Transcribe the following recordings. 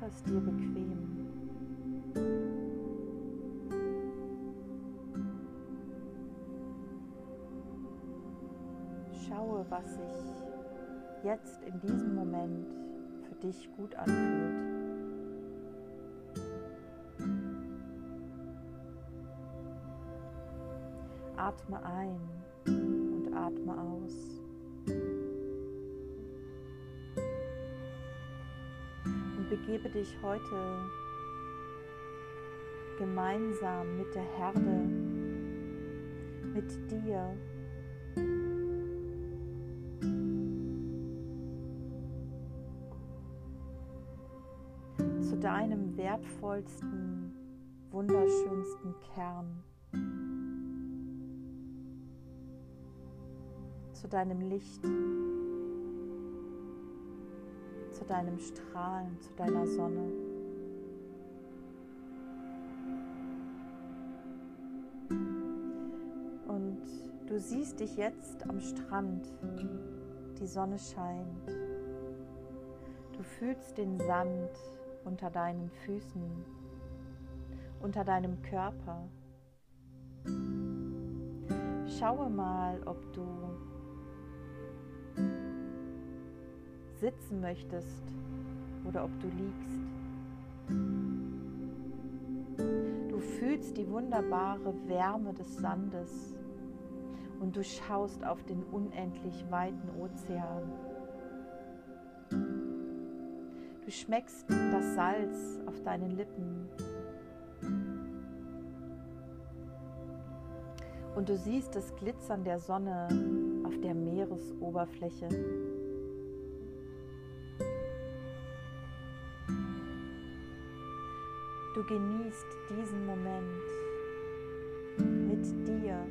Mach es dir bequem. Schaue, was sich jetzt in diesem Moment für dich gut anfühlt. Atme ein und atme aus. Begebe dich heute gemeinsam mit der Herde, mit dir, zu deinem wertvollsten, wunderschönsten Kern. zu deinem Licht, zu deinem Strahlen, zu deiner Sonne. Und du siehst dich jetzt am Strand, die Sonne scheint. Du fühlst den Sand unter deinen Füßen, unter deinem Körper. Schaue mal, ob du sitzen möchtest oder ob du liegst. Du fühlst die wunderbare Wärme des Sandes und du schaust auf den unendlich weiten Ozean. Du schmeckst das Salz auf deinen Lippen und du siehst das Glitzern der Sonne auf der Meeresoberfläche. Du genießt diesen Moment mit dir,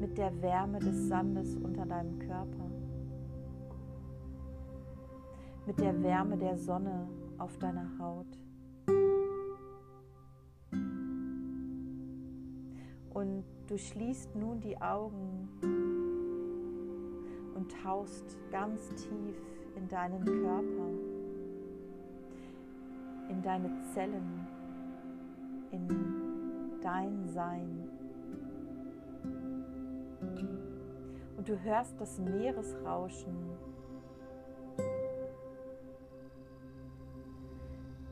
mit der Wärme des Sandes unter deinem Körper, mit der Wärme der Sonne auf deiner Haut. Und du schließt nun die Augen und tauchst ganz tief in deinen Körper in deine Zellen, in dein Sein. Und du hörst das Meeresrauschen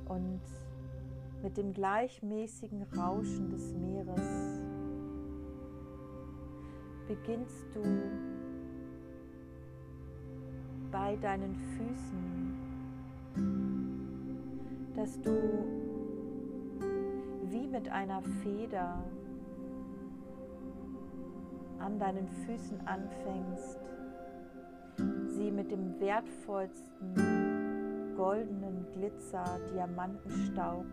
und mit dem gleichmäßigen Rauschen des Meeres beginnst du bei deinen Füßen dass du wie mit einer Feder an deinen Füßen anfängst, sie mit dem wertvollsten goldenen Glitzer, Diamantenstaub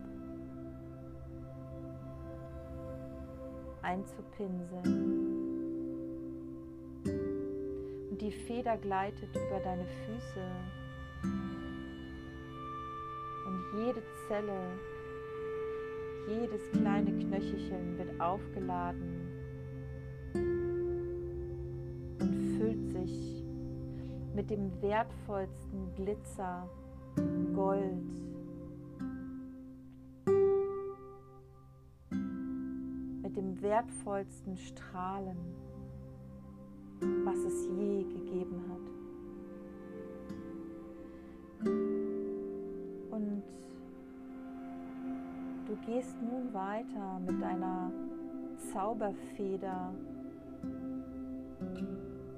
einzupinseln. Und die Feder gleitet über deine Füße jede Zelle, jedes kleine Knöchelchen wird aufgeladen und füllt sich mit dem wertvollsten Glitzer, Gold, mit dem wertvollsten Strahlen, was es je gegeben hat. Du gehst nun weiter mit deiner Zauberfeder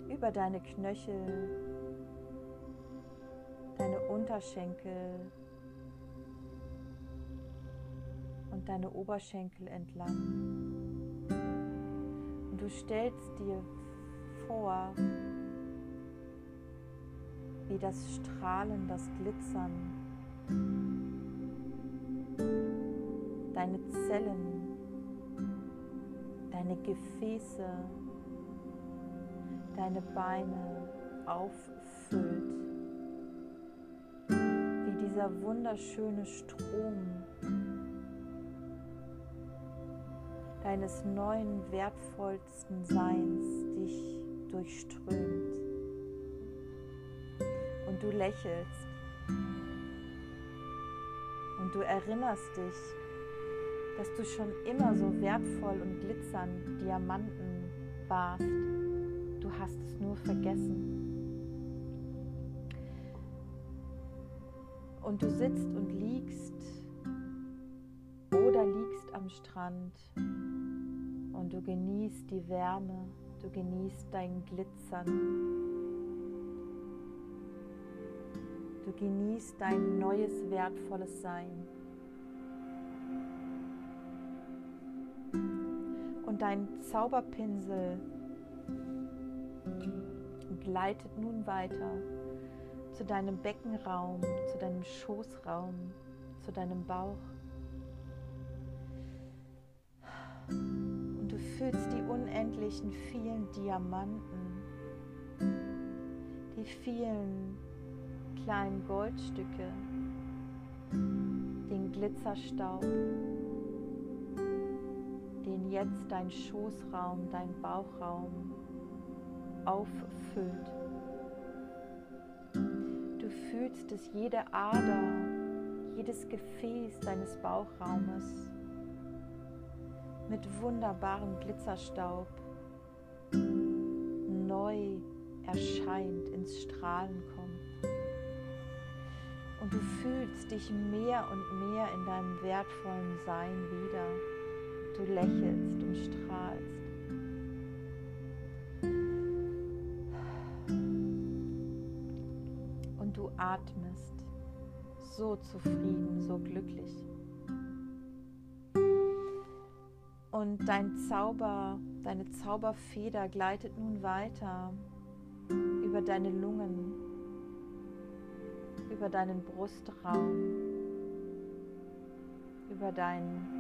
über deine Knöchel, deine Unterschenkel und deine Oberschenkel entlang. Und du stellst dir vor, wie das Strahlen, das Glitzern deine Zellen, deine Gefäße, deine Beine auffüllt, wie dieser wunderschöne Strom deines neuen wertvollsten Seins dich durchströmt. Und du lächelst. Und du erinnerst dich, dass du schon immer so wertvoll und glitzernd Diamanten warst. Du hast es nur vergessen. Und du sitzt und liegst oder liegst am Strand und du genießt die Wärme, du genießt dein Glitzern. Du genießt dein neues, wertvolles Sein. Und dein Zauberpinsel gleitet nun weiter zu deinem Beckenraum, zu deinem Schoßraum, zu deinem Bauch. Und du fühlst die unendlichen vielen Diamanten, die vielen kleinen Goldstücke, den Glitzerstaub, den jetzt dein Schoßraum, dein Bauchraum auffüllt fühlst, dass jede Ader, jedes Gefäß deines Bauchraumes mit wunderbarem Glitzerstaub neu erscheint, ins Strahlen kommt. Und du fühlst dich mehr und mehr in deinem wertvollen Sein wieder. Du lächelst und strahlst. atmest, so zufrieden, so glücklich. Und dein Zauber, deine Zauberfeder gleitet nun weiter über deine Lungen, über deinen Brustraum, über dein,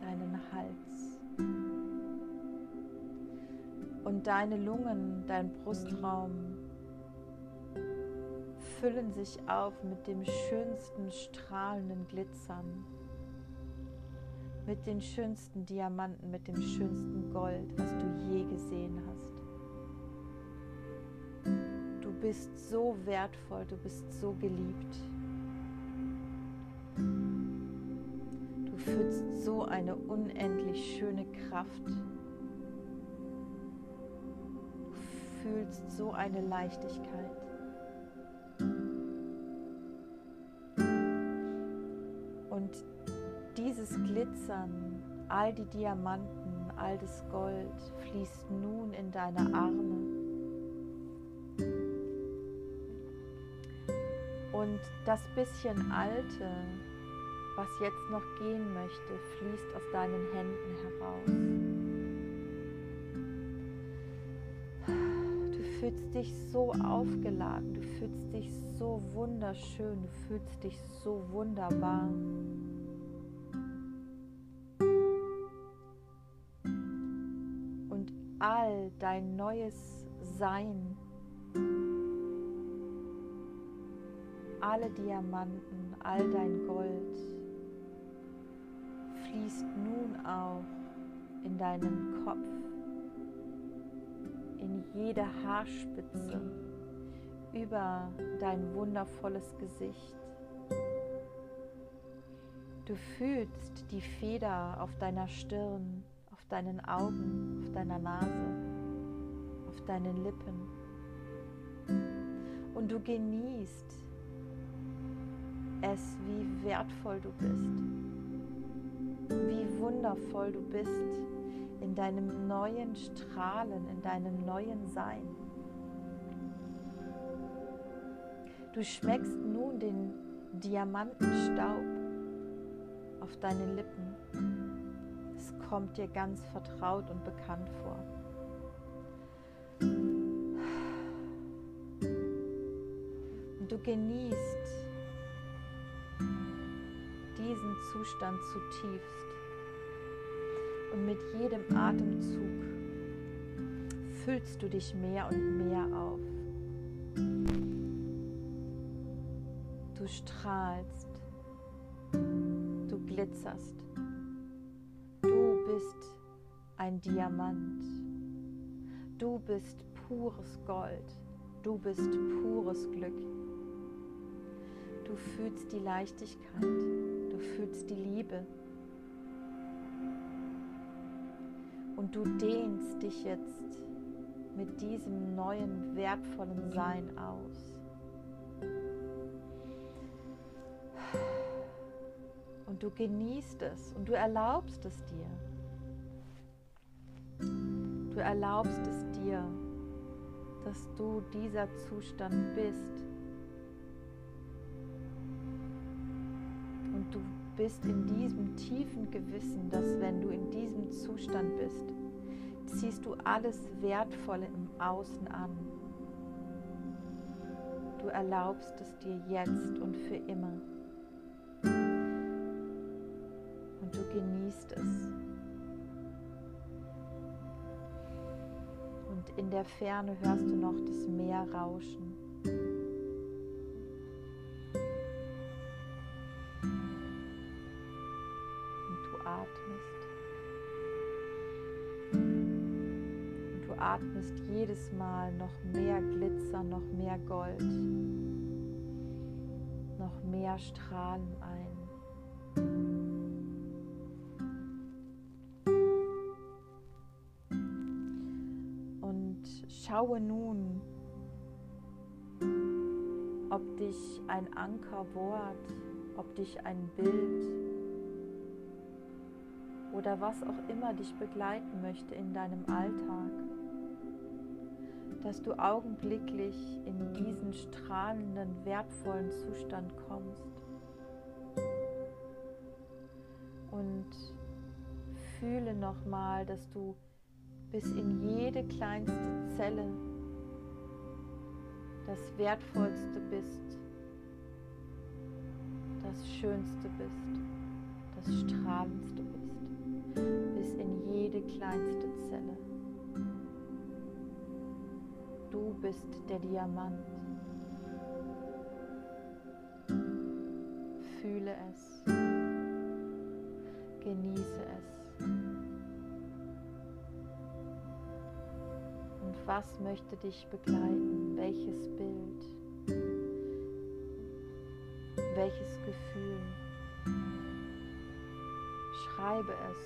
deinen Hals. Und deine Lungen, dein Brustraum füllen sich auf mit dem schönsten strahlenden Glitzern, mit den schönsten Diamanten, mit dem schönsten Gold, was du je gesehen hast. Du bist so wertvoll, du bist so geliebt. Fühlst so eine unendlich schöne Kraft. Du fühlst so eine Leichtigkeit. Und dieses Glitzern, all die Diamanten, all das Gold fließt nun in deine Arme. Und das bisschen Alte, was jetzt noch gehen möchte, fließt aus deinen Händen heraus. fühlst dich so aufgeladen, du fühlst dich so wunderschön, du fühlst dich so wunderbar. Und all dein neues Sein, alle Diamanten, all dein Gold fließt nun auch in deinen Kopf in jede Haarspitze über dein wundervolles Gesicht. Du fühlst die Feder auf deiner Stirn, auf deinen Augen, auf deiner Nase, auf deinen Lippen. Und du genießt es, wie wertvoll du bist, wie wundervoll du bist in deinem neuen Strahlen, in deinem neuen Sein. Du schmeckst nun den Diamantenstaub auf deinen Lippen. Es kommt dir ganz vertraut und bekannt vor. Und du genießt diesen Zustand zutiefst. Und mit jedem Atemzug füllst du dich mehr und mehr auf. Du strahlst, du glitzerst, du bist ein Diamant, du bist pures Gold, du bist pures Glück. Du fühlst die Leichtigkeit, du fühlst die Liebe. Und du dehnst dich jetzt mit diesem neuen, wertvollen Sein aus. Und du genießt es und du erlaubst es dir. Du erlaubst es dir, dass du dieser Zustand bist. Du bist in diesem tiefen Gewissen, dass wenn du in diesem Zustand bist, ziehst du alles Wertvolle im Außen an. Du erlaubst es dir jetzt und für immer. Und du genießt es. Und in der Ferne hörst du noch das Meer rauschen. Atmest jedes Mal noch mehr Glitzer, noch mehr Gold, noch mehr Strahlen ein. Und schaue nun, ob dich ein Ankerwort, ob dich ein Bild oder was auch immer dich begleiten möchte in deinem Alltag dass du augenblicklich in diesen strahlenden, wertvollen Zustand kommst. Und fühle nochmal, dass du bis in jede kleinste Zelle das Wertvollste bist, das Schönste bist, das Strahlendste bist, bis in jede kleinste Zelle. Bist der Diamant. Fühle es. Genieße es. Und was möchte dich begleiten? Welches Bild? Welches Gefühl? Schreibe es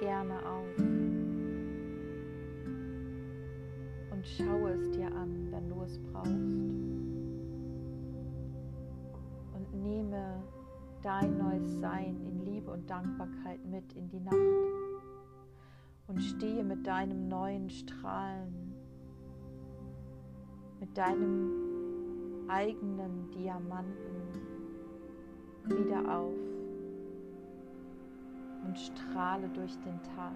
gerne auf. Und schaue es dir an, wenn du es brauchst. Und nehme dein neues Sein in Liebe und Dankbarkeit mit in die Nacht und stehe mit deinem neuen Strahlen, mit deinem eigenen Diamanten wieder auf und strahle durch den Tag.